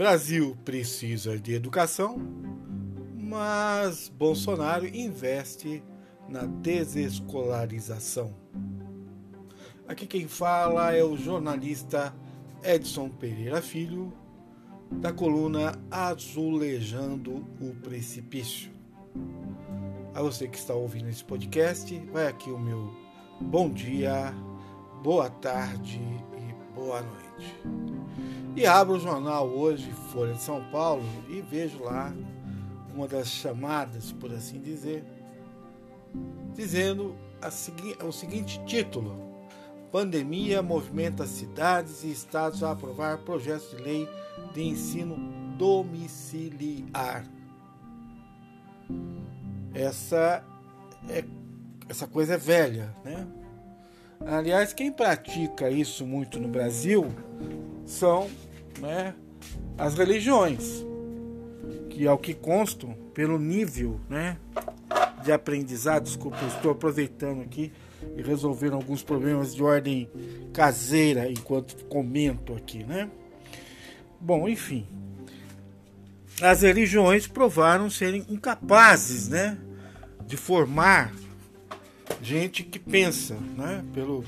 Brasil precisa de educação, mas Bolsonaro investe na desescolarização. Aqui quem fala é o jornalista Edson Pereira Filho, da coluna Azulejando o Precipício. A você que está ouvindo esse podcast, vai aqui o meu bom dia, boa tarde boa noite. E abro o jornal hoje, Folha de São Paulo, e vejo lá uma das chamadas, por assim dizer, dizendo segui o seguinte título: Pandemia movimenta cidades e estados a aprovar projetos de lei de ensino domiciliar. Essa é, essa coisa é velha, né? Aliás, quem pratica isso muito no Brasil são né, as religiões, que ao que constam, pelo nível né, de aprendizado, desculpa, estou aproveitando aqui e resolvendo alguns problemas de ordem caseira enquanto comento aqui, né? Bom, enfim, as religiões provaram serem incapazes, né, de formar gente que pensa, né, pelo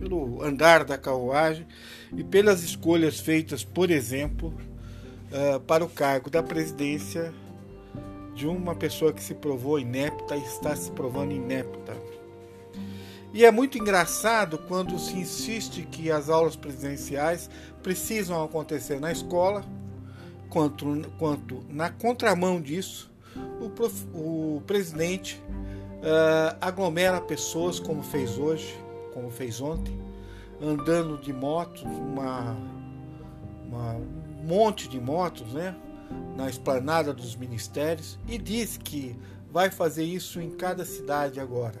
pelo andar da carruagem e pelas escolhas feitas, por exemplo, uh, para o cargo da presidência de uma pessoa que se provou inepta e está se provando inepta. E é muito engraçado quando se insiste que as aulas presidenciais precisam acontecer na escola, quanto, quanto na contramão disso, o, prof, o presidente uh, aglomera pessoas como fez hoje, como fez ontem, andando de motos, uma, uma, um monte de motos, né? na esplanada dos ministérios e diz que vai fazer isso em cada cidade agora.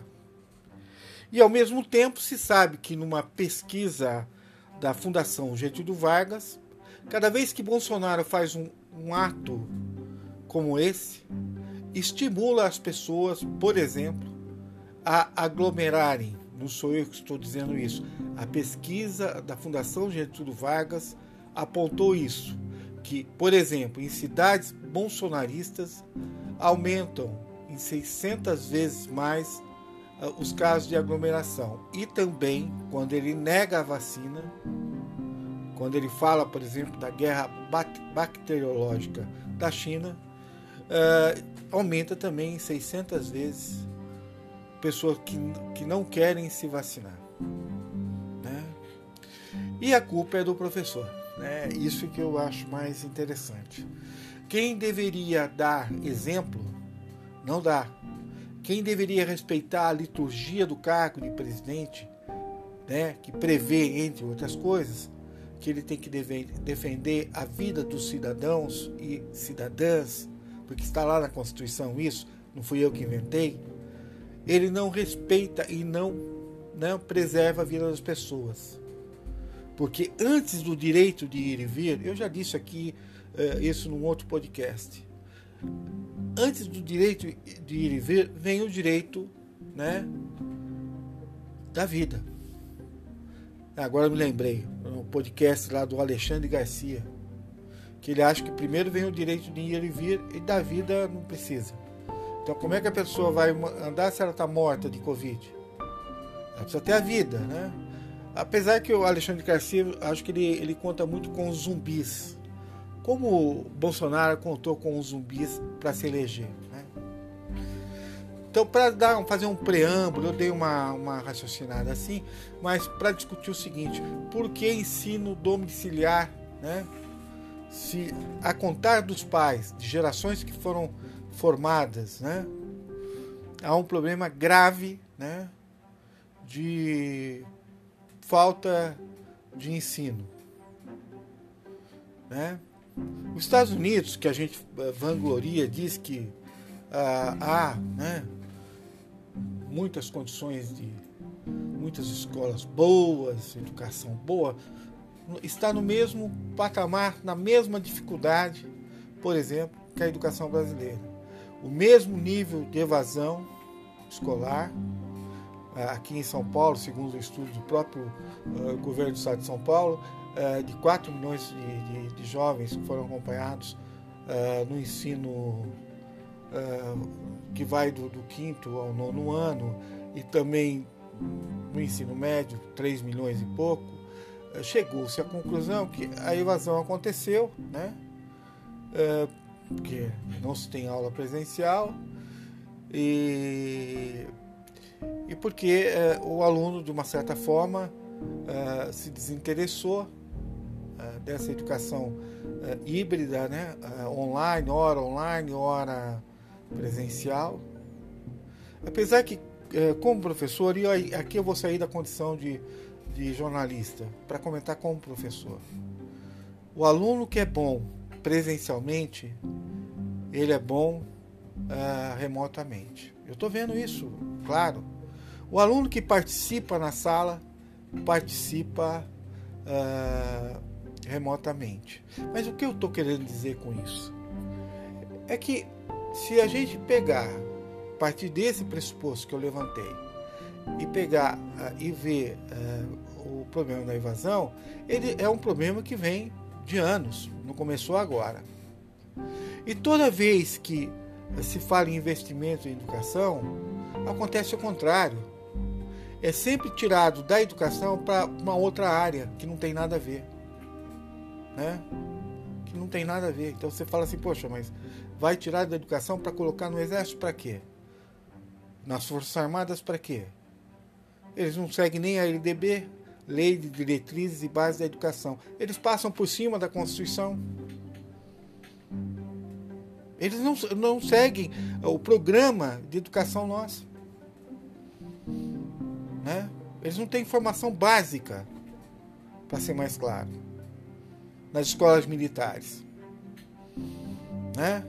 E ao mesmo tempo se sabe que numa pesquisa da Fundação Getúlio Vargas, cada vez que Bolsonaro faz um, um ato como esse, estimula as pessoas, por exemplo, a aglomerarem. Não sou eu que estou dizendo isso. A pesquisa da Fundação Getúlio Vargas apontou isso que, por exemplo, em cidades bolsonaristas aumentam em 600 vezes mais uh, os casos de aglomeração. E também, quando ele nega a vacina, quando ele fala, por exemplo, da guerra bacteriológica da China, uh, aumenta também em 600 vezes pessoas que, que não querem se vacinar. Né? E a culpa é do professor. Né? Isso que eu acho mais interessante. Quem deveria dar exemplo, não dá. Quem deveria respeitar a liturgia do cargo de presidente, né, que prevê, entre outras coisas, que ele tem que defender a vida dos cidadãos e cidadãs, porque está lá na Constituição isso, não fui eu que inventei. Ele não respeita e não, não preserva a vida das pessoas. Porque antes do direito de ir e vir, eu já disse aqui uh, isso num outro podcast. Antes do direito de ir e vir, vem o direito né, da vida. Agora me lembrei, no podcast lá do Alexandre Garcia, que ele acha que primeiro vem o direito de ir e vir e da vida não precisa. Então, como é que a pessoa vai andar se ela está morta de Covid? Ela precisa ter a vida, né? Apesar que o Alexandre Garcia, acho que ele, ele conta muito com os zumbis. Como Bolsonaro contou com os zumbis para se eleger. Né? Então, para fazer um preâmbulo, eu dei uma, uma raciocinada assim, mas para discutir o seguinte: por que ensino domiciliar, né? Se a contar dos pais, de gerações que foram formadas, né? Há um problema grave, né? De falta de ensino. Né? Os Estados Unidos, que a gente eh, vangloria, diz que ah, há né, muitas condições de muitas escolas boas, educação boa, está no mesmo patamar, na mesma dificuldade, por exemplo, que a educação brasileira. O mesmo nível de evasão escolar, aqui em São Paulo, segundo o estudo do próprio uh, governo do estado de São Paulo, uh, de 4 milhões de, de, de, jovens que foram acompanhados no ensino que vai do, do, quinto ao nono ano e também no ensino médio, 3 milhões e pouco, chegou-se à conclusão que a evasão aconteceu, né? porque não se tem aula presencial e e porque eh, o aluno, de uma certa forma, eh, se desinteressou eh, dessa educação híbrida, né? online, hora online, hora presencial. Apesar que, como professor, e aqui eu vou sair da condição de, de jornalista para comentar como professor. O aluno que é bom presencialmente, ele é bom uh, remotamente. Eu estou vendo isso, claro. O aluno que participa na sala participa uh, remotamente. Mas o que eu estou querendo dizer com isso? É que se a gente pegar, a partir desse pressuposto que eu levantei, e pegar uh, e ver uh, o problema da evasão, ele é um problema que vem de anos, não começou agora. E toda vez que se fala em investimento em educação, acontece o contrário é sempre tirado da educação para uma outra área que não tem nada a ver. Né? Que não tem nada a ver. Então você fala assim, poxa, mas vai tirar da educação para colocar no exército para quê? Nas Forças Armadas para quê? Eles não seguem nem a LDB, Lei de Diretrizes e Bases da Educação. Eles passam por cima da Constituição. Eles não, não seguem o programa de educação nosso. Né? Eles não têm formação básica, para ser mais claro, nas escolas militares. Né?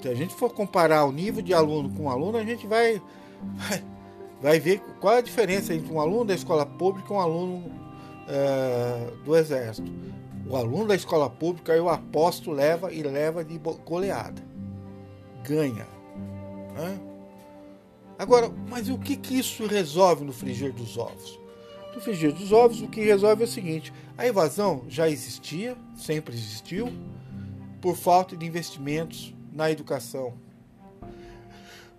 Se a gente for comparar o nível de aluno com aluno, a gente vai, vai ver qual é a diferença entre um aluno da escola pública e um aluno uh, do Exército. O aluno da escola pública, eu aposto, leva e leva de goleada. Ganha. Né? Agora, mas o que, que isso resolve no frigir dos ovos? No frigir dos ovos, o que resolve é o seguinte: a evasão já existia, sempre existiu, por falta de investimentos na educação,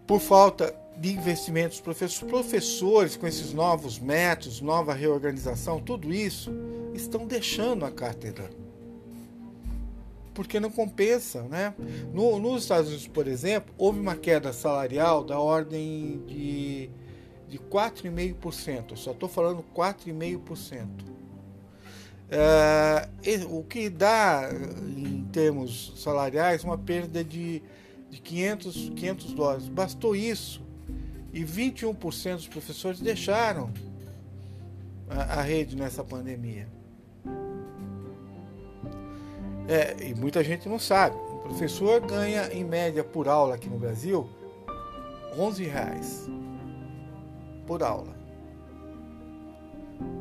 por falta de investimentos professores com esses novos métodos, nova reorganização, tudo isso estão deixando a cátedra porque não compensa, né? No, nos Estados Unidos, por exemplo, houve uma queda salarial da ordem de, de 4,5%. Eu só estou falando 4,5%. É, o que dá, em termos salariais, uma perda de, de 500, 500 dólares. Bastou isso. E 21% dos professores deixaram a, a rede nessa pandemia. É, e muita gente não sabe. O professor ganha, em média, por aula aqui no Brasil, 11 reais por aula.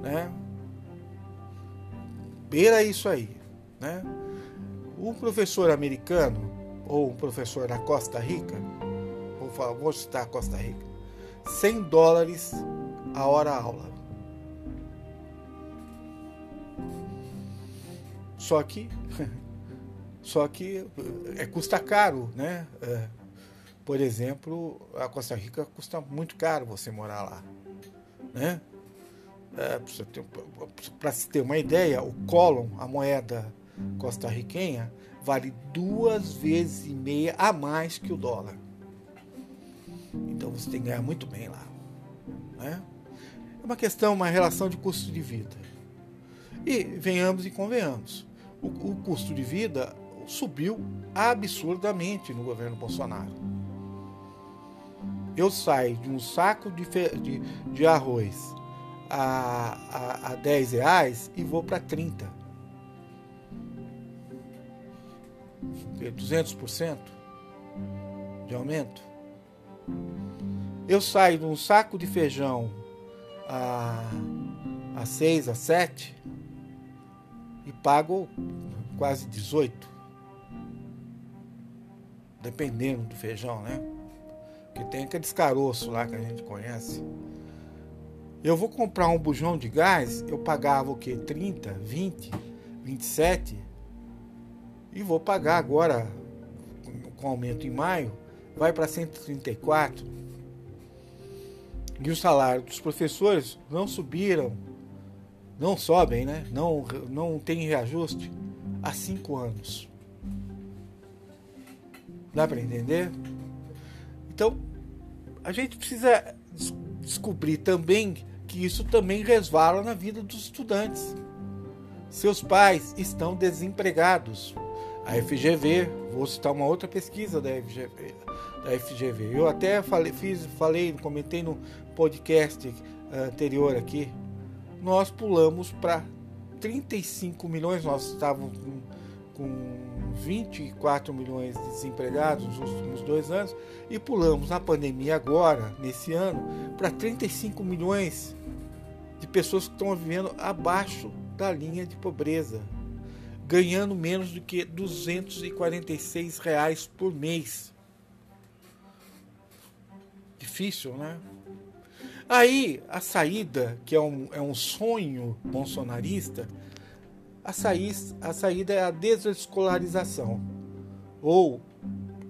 Né? Beira isso aí. Né? O professor americano, ou um professor da Costa Rica, vou, falar, vou citar a Costa Rica, 100 dólares a hora aula. Só que, só que é, custa caro, né? É, por exemplo, a Costa Rica custa muito caro você morar lá, né? É, Para se ter uma ideia, o colon, a moeda costarriquenha, vale duas vezes e meia a mais que o dólar. Então você tem que ganhar muito bem lá. Né? É uma questão, uma relação de custo de vida. E venhamos e convenhamos o, o custo de vida subiu absurdamente no governo Bolsonaro. Eu saio de um saco de, de, de arroz a, a, a 10 reais e vou para 30. 200% de aumento. Eu saio de um saco de feijão a, a 6, a 7 e pago quase 18. Dependendo do feijão, né? que tem aqueles caroços lá que a gente conhece. Eu vou comprar um bujão de gás, eu pagava o que? 30, 20, 27 e vou pagar agora com aumento em maio, vai para 134. E o salário dos professores não subiram, não sobem, né? Não, não tem reajuste há cinco anos. Dá para entender? Então, a gente precisa descobrir também que isso também resvala na vida dos estudantes. Seus pais estão desempregados. A FGV, vou citar uma outra pesquisa da FGV. Da FGV. Eu até falei, fiz, falei, comentei no podcast anterior aqui. Nós pulamos para 35 milhões, nós estávamos com, com 24 milhões de desempregados nos últimos dois anos e pulamos na pandemia agora, nesse ano, para 35 milhões de pessoas que estão vivendo abaixo da linha de pobreza, ganhando menos do que 246 reais por mês. Difícil, né? Aí a saída, que é um, é um sonho bolsonarista, a, saída, a saída é a desescolarização, ou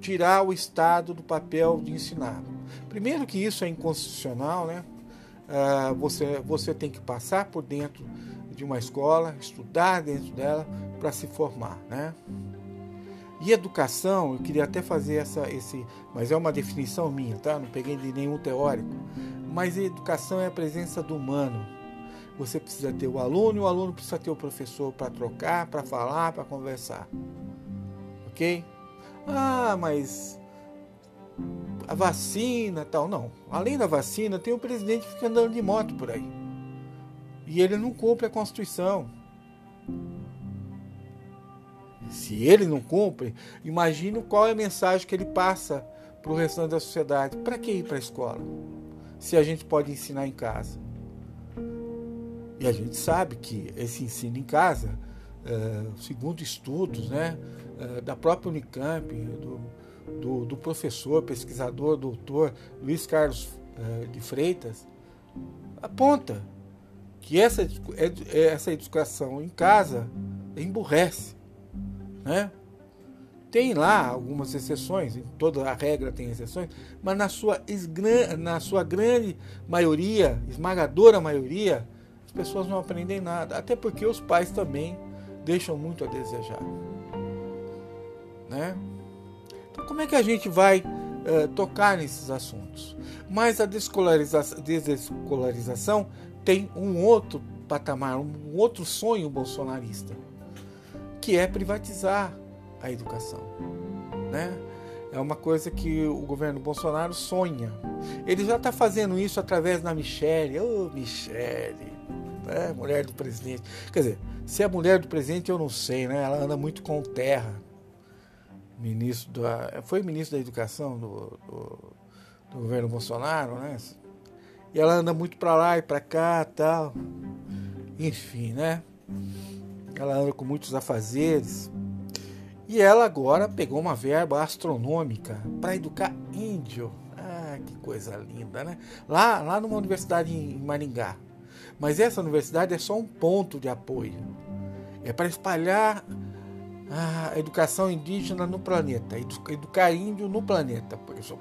tirar o Estado do papel de ensinar. Primeiro que isso é inconstitucional, né? Uh, você, você tem que passar por dentro de uma escola, estudar dentro dela para se formar, né? E educação, eu queria até fazer essa, esse, mas é uma definição minha, tá? Não peguei de nenhum teórico. Mas educação é a presença do humano, você precisa ter o aluno e o aluno precisa ter o professor para trocar, para falar, para conversar. Ok? Ah, mas a vacina tal. Não. Além da vacina, tem o presidente que fica andando de moto por aí. E ele não cumpre a Constituição. Se ele não cumpre, imagine qual é a mensagem que ele passa para o restante da sociedade. Para que ir para a escola? Se a gente pode ensinar em casa. E a gente sabe que esse ensino em casa, é, segundo estudos né, é, da própria Unicamp, do, do, do, professor, pesquisador, doutor Luiz Carlos é, de Freitas, aponta que essa, essa educação em casa emburrece. Né? Tem lá algumas exceções, toda a regra tem exceções, mas na sua, na sua grande maioria, esmagadora maioria, pessoas não aprendem nada, até porque os pais também deixam muito a desejar. Né? Então, como é que a gente vai uh, tocar nesses assuntos? Mas a desescolarização tem um outro patamar, um outro sonho bolsonarista, que é privatizar a educação. Né? É uma coisa que o governo Bolsonaro sonha. Ele já está fazendo isso através da Michelle. Ô, oh, Michelle! né? Mulher do presidente. Quer dizer, se é mulher do presidente, eu não sei, né? Ela anda muito com terra. Ministro da, foi ministro da Educação do, do, do governo Bolsonaro, né? E ela anda muito para lá e para cá tal. Enfim, né? Ela anda com muitos afazeres. E ela agora pegou uma verba astronômica para educar índio. Ah, que coisa linda, né? Lá, lá numa universidade em Maringá. Mas essa universidade é só um ponto de apoio. É para espalhar a educação indígena no planeta, educar índio no planeta, por isso,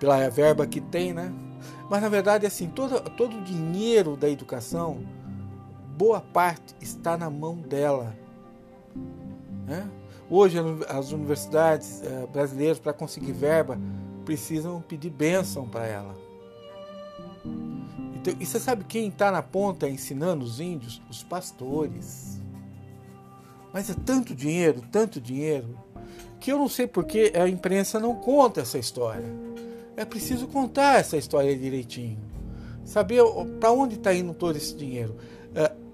pela verba que tem, né? Mas na verdade, assim, todo, todo o dinheiro da educação, boa parte está na mão dela. Né? Hoje, as universidades eh, brasileiras, para conseguir verba, precisam pedir bênção para ela. Então, e você sabe quem está na ponta ensinando os índios? Os pastores. Mas é tanto dinheiro, tanto dinheiro, que eu não sei porque a imprensa não conta essa história. É preciso contar essa história direitinho. Saber para onde está indo todo esse dinheiro.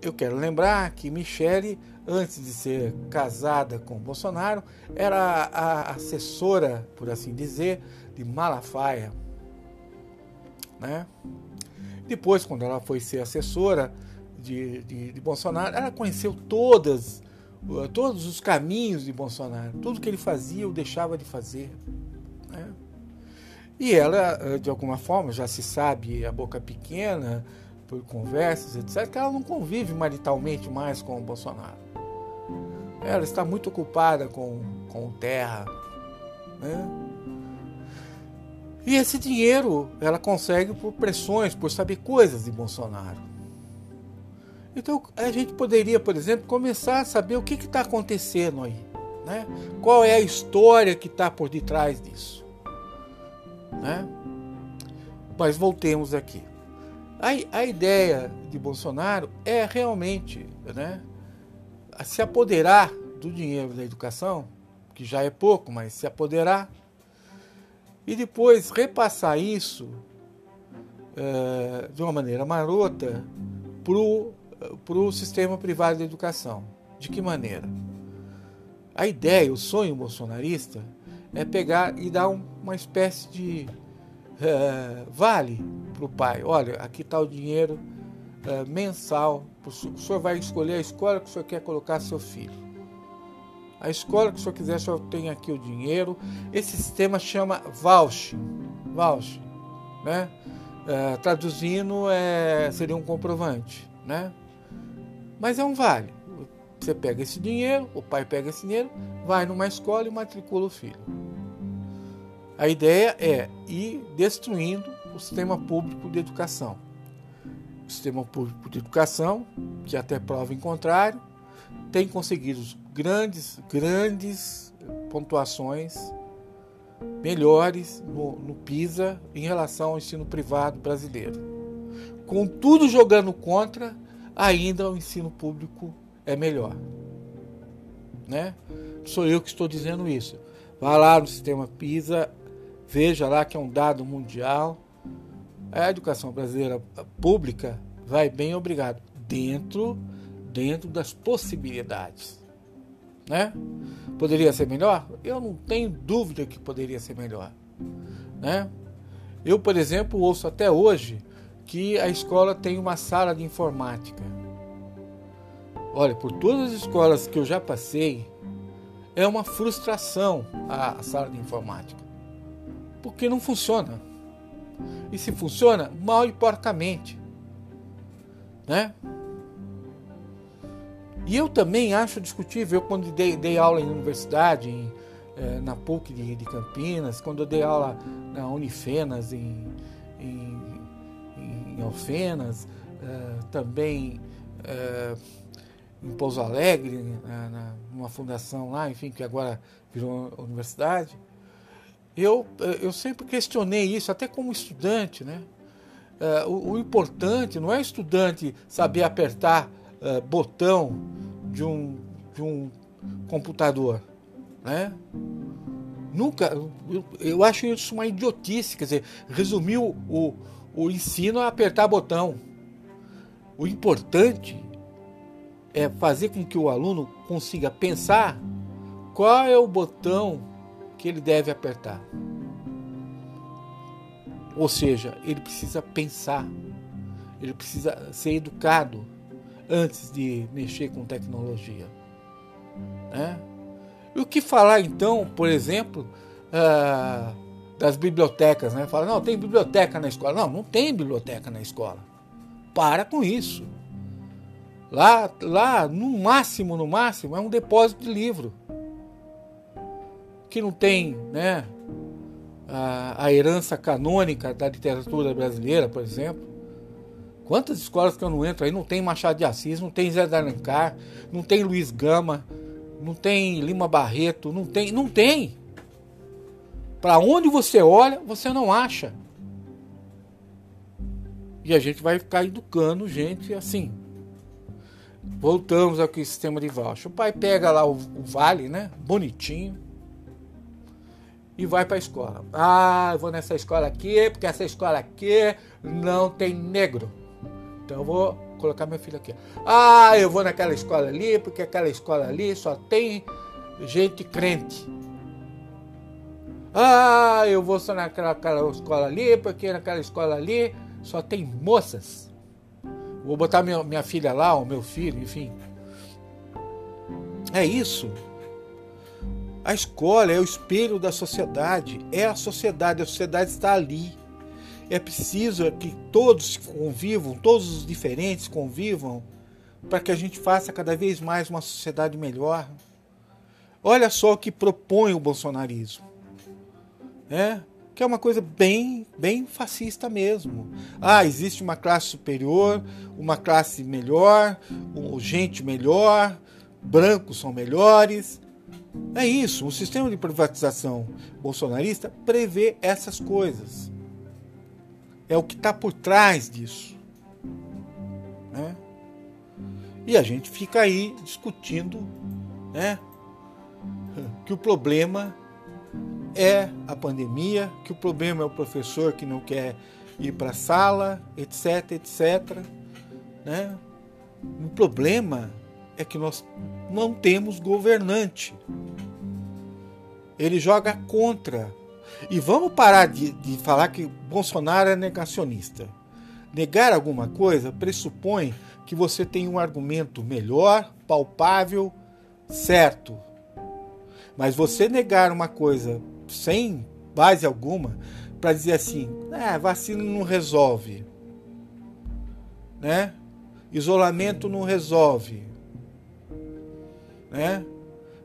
Eu quero lembrar que Michele, antes de ser casada com Bolsonaro, era a assessora, por assim dizer, de Malafaia. Né? Depois, quando ela foi ser assessora de, de, de Bolsonaro, ela conheceu todas, todos os caminhos de Bolsonaro. Tudo que ele fazia ou deixava de fazer. Né? E ela, eh, de alguma forma, já se sabe, a boca pequena, por conversas, etc., que ela não convive maritalmente mais com o Bolsonaro. Ela está muito ocupada com, com terra. Né? E esse dinheiro ela consegue por pressões, por saber coisas de Bolsonaro. Então a gente poderia, por exemplo, começar a saber o que está acontecendo aí. Né? Qual é a história que está por detrás disso? Né? Mas voltemos aqui. A, a ideia de Bolsonaro é realmente né, se apoderar do dinheiro da educação, que já é pouco, mas se apoderar, e depois repassar isso é, de uma maneira marota para o sistema privado de educação. De que maneira? A ideia, o sonho bolsonarista é pegar e dar um, uma espécie de é, vale para o pai. Olha, aqui está o dinheiro é, mensal. O senhor vai escolher a escola que o senhor quer colocar seu filho. A escola que o senhor quiser, o senhor tem aqui o dinheiro. Esse sistema chama voucher. Voucher, né? É, traduzindo, é, seria um comprovante, né? Mas é um vale. Você pega esse dinheiro, o pai pega esse dinheiro, vai numa escola e matricula o filho. A ideia é ir destruindo o sistema público de educação. O sistema público de educação, que até prova em contrário, tem conseguido grandes, grandes pontuações melhores no, no PISA em relação ao ensino privado brasileiro. Com tudo jogando contra, ainda o ensino público é melhor. Né? Sou eu que estou dizendo isso. Vá lá no sistema PISA, veja lá que é um dado mundial. A educação brasileira pública vai bem, obrigado, dentro, dentro das possibilidades. Né? Poderia ser melhor? Eu não tenho dúvida que poderia ser melhor. Né? Eu, por exemplo, ouço até hoje que a escola tem uma sala de informática. Olha, por todas as escolas que eu já passei, é uma frustração a, sala de informática. Porque não funciona. E se funciona, mal e porcamente. Né? E eu também acho discutível, eu quando dei, dei aula em universidade, em, eh, na PUC de, de, Campinas, quando eu dei aula na Unifenas, em, em, em Alfenas, eh, também eh, em Pouso Alegre, na, na, numa fundação lá, enfim, que agora virou universidade, eu, eu sempre questionei isso, até como estudante, né? Uh, o, o, importante não é o estudante saber apertar uh, botão de um, de um computador, né? Nunca, eu, eu acho isso uma idiotice, quer dizer, resumir o, o, o ensino a apertar botão. O importante é fazer com que o aluno consiga pensar qual é o botão que ele deve apertar. Ou seja, ele precisa pensar, ele precisa ser educado antes de mexer com tecnologia. Né? E o que falar então, por exemplo, uh, das bibliotecas? Né? Fala, não, tem biblioteca na escola. Não, não tem biblioteca na escola. Para com isso. Lá, lá, no máximo, no máximo, é um depósito de livro. Que não tem né, a, a herança canônica da literatura brasileira, por exemplo. Quantas escolas que eu não entro aí não tem Machado de Assis, não tem Zé de Alencar, não tem Luiz Gama, não tem Lima Barreto, não tem, não tem. Para onde você olha, você não acha. E a gente vai ficar educando gente assim, Voltamos ao sistema de voucher. O pai pega lá o, o vale, né? Bonitinho. E vai para a escola. Ah, eu vou nessa escola aqui, porque essa escola aqui não tem negro. Então eu vou colocar meu filho aqui. Ah, eu vou naquela escola ali, porque aquela escola ali só tem gente crente. Ah, eu vou só naquela, naquela escola ali, porque naquela escola ali só tem moças. Vou botar minha, minha filha lá, o meu filho, enfim. É isso. A escola é o espelho da sociedade, é a sociedade, a sociedade está ali. É preciso que todos convivam, todos os diferentes convivam, para que a gente faça cada vez mais uma sociedade melhor. Olha só o que propõe o bolsonarismo. É, que é uma coisa bem, bem fascista mesmo. Ah, existe uma classe superior, uma classe melhor, gente melhor, brancos são melhores. É isso, o sistema de privatização bolsonarista prevê essas coisas. É o que está por trás disso. Né? E a gente fica aí discutindo né, que o problema é a pandemia, que o problema é o professor que não quer ir para a sala, etc, etc. Né? O problema é que nós não temos governante. Ele joga contra. E vamos parar de, de falar que Bolsonaro é negacionista. Negar alguma coisa pressupõe que você tem um argumento melhor, palpável, certo. Mas você negar uma coisa sem base alguma para dizer assim, ah, vacina não resolve, né? Isolamento não resolve, né?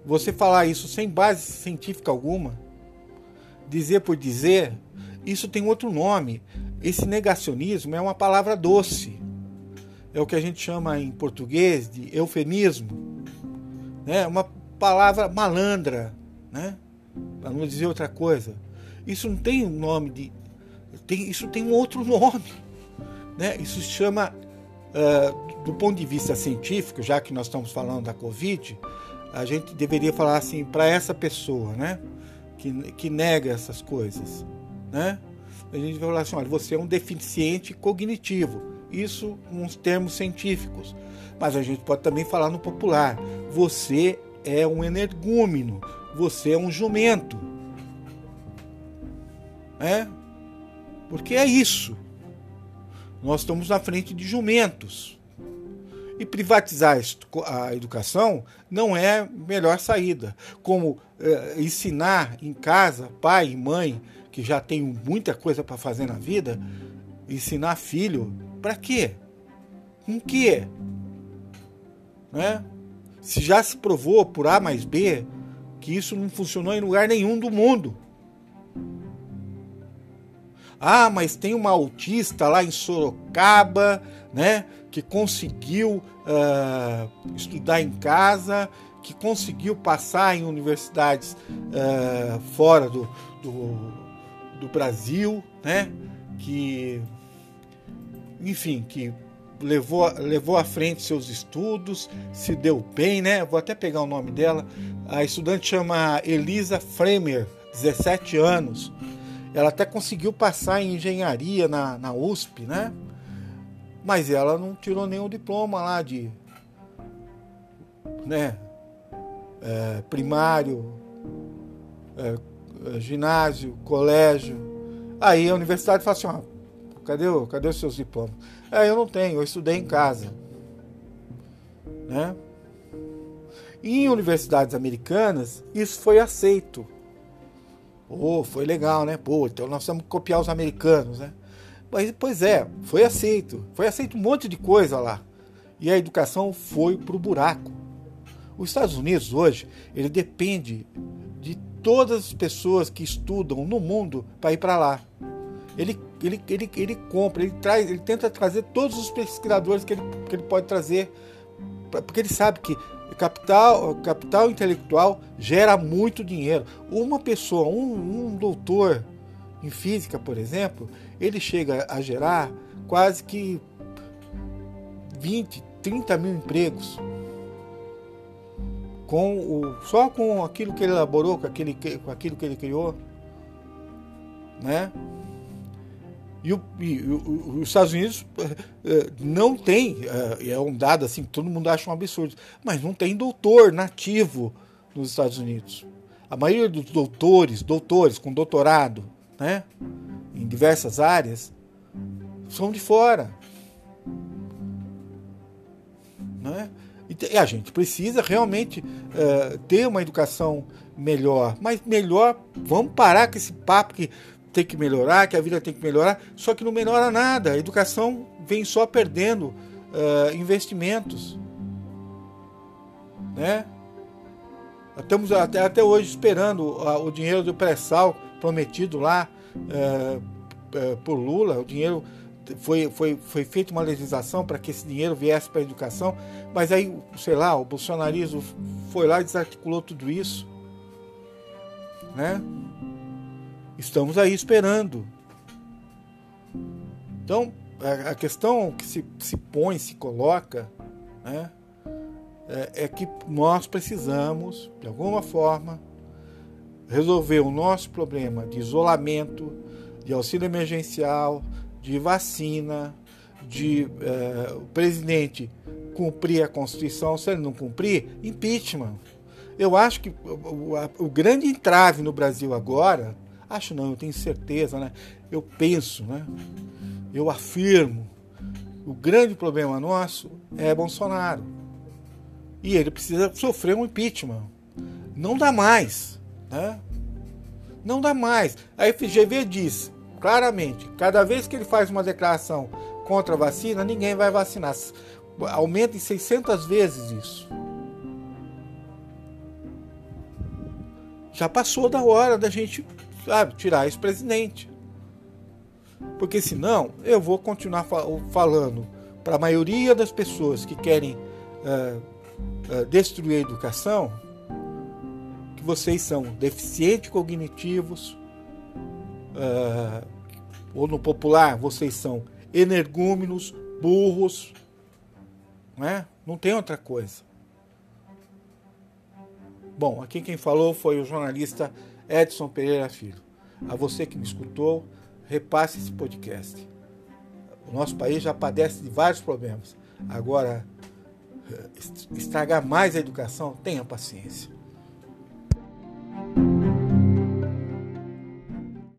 Você falar isso sem base científica alguma, dizer por dizer, isso tem outro nome. Esse negacionismo é uma palavra doce. É o que a gente chama em português de eufemismo, né? Uma palavra malandra, né? Para não dizer outra coisa. Isso não tem um nome de tem, isso tem um outro nome, né? Isso se chama uh, do ponto de vista científico, já que nós estamos falando da Covid, a gente deveria falar assim para essa pessoa, né? Que, que nega essas coisas, né? A gente vai falar assim, olha, você é um deficiente cognitivo. Isso uns termos científicos. Mas a gente pode também falar no popular. Você é um energúmeno. Você é um jumento. É? Porque é isso. Nós estamos na frente de jumentos. E privatizar a educação não é melhor saída. Como eh, ensinar em casa, pai e mãe, que já tem muita coisa para fazer na vida, ensinar filho, para quê? Com quê? Né? Se já se provou por A mais B que isso não funcionou em lugar nenhum do mundo. Ah, mas tem uma autista lá em Sorocaba, né, que conseguiu uh, estudar em casa, que conseguiu passar em universidades uh, fora do, do, do Brasil, né, que, enfim, que levou, levou à frente seus estudos, se deu bem, né? Vou até pegar o nome dela. A estudante chama Elisa Fremer, 17 anos. Ela até conseguiu passar em engenharia na, na USP, né? Mas ela não tirou nenhum diploma lá de né, é, primário, é, é ginásio, colégio. Aí a universidade fala assim: ó, cadê, cadê os seus diplomas? É, eu não tenho, eu estudei em casa. Né? Em universidades americanas, isso foi aceito. Oh, foi legal, né? Pô, então nós vamos copiar os americanos, né? Pois é, foi aceito. Foi aceito um monte de coisa lá. E a educação foi pro buraco. Os Estados Unidos hoje, ele depende de todas as pessoas que estudam no mundo para ir para lá. Ele, ele, ele, ele compra, ele traz, ele tenta trazer todos os pesquisadores que ele, que ele pode trazer, porque ele sabe que capital, capital intelectual gera muito dinheiro. Uma pessoa, um, um doutor em física, por exemplo, ele chega a gerar quase que 20, 30 mil empregos. Com o, só com aquilo que ele elaborou, com, aquele, com aquilo que ele criou. Né? E, o, e o, os Estados Unidos uh, não tem, uh, é um dado assim que todo mundo acha um absurdo, mas não tem doutor nativo nos Estados Unidos. A maioria dos doutores, doutores com doutorado, né, em diversas áreas, são de fora. Né? E a gente precisa realmente uh, ter uma educação melhor. Mas melhor, vamos parar com esse papo que tem que melhorar, que a vida tem que melhorar. Só que não melhora nada. A educação vem só perdendo uh, investimentos. Né? Estamos até, até hoje esperando o dinheiro do pré-sal prometido lá uh, uh, por Lula. O dinheiro foi, foi, foi feita uma legislação para que esse dinheiro viesse para a educação, mas aí, sei lá, o bolsonarismo foi lá e desarticulou tudo isso. Né? Estamos aí esperando. Então, a questão que se, se põe, se coloca, né, é, é que nós precisamos, de alguma forma, resolver o nosso problema de isolamento, de auxílio emergencial, de vacina, de eh, o presidente cumprir a Constituição, se ele não cumprir, impeachment. Eu acho que o, o, grande entrave no Brasil agora, acho não, eu tenho certeza, né? Eu penso, né? Eu afirmo, o grande problema nosso é Bolsonaro. E ele precisa sofrer um impeachment. Não dá mais, né? Não dá mais. A FGV diz: claramente. Cada vez que ele faz uma declaração contra a vacina, ninguém vai vacinar. Aumenta em 600 vezes isso. Já passou da hora da gente, sabe, tirar esse presidente. Porque senão eu vou continuar falando para a maioria das pessoas que querem uh, uh, destruir a educação vocês são deficientes cognitivos, uh, ou no popular, vocês são energúmenos, burros, não é? Não tem outra coisa. Bom, aqui quem falou foi o jornalista Edson Pereira Filho. A você que me escutou, repasse esse podcast. O nosso país já padece de vários problemas. Agora, eh, estragar mais a educação, tenha paciência.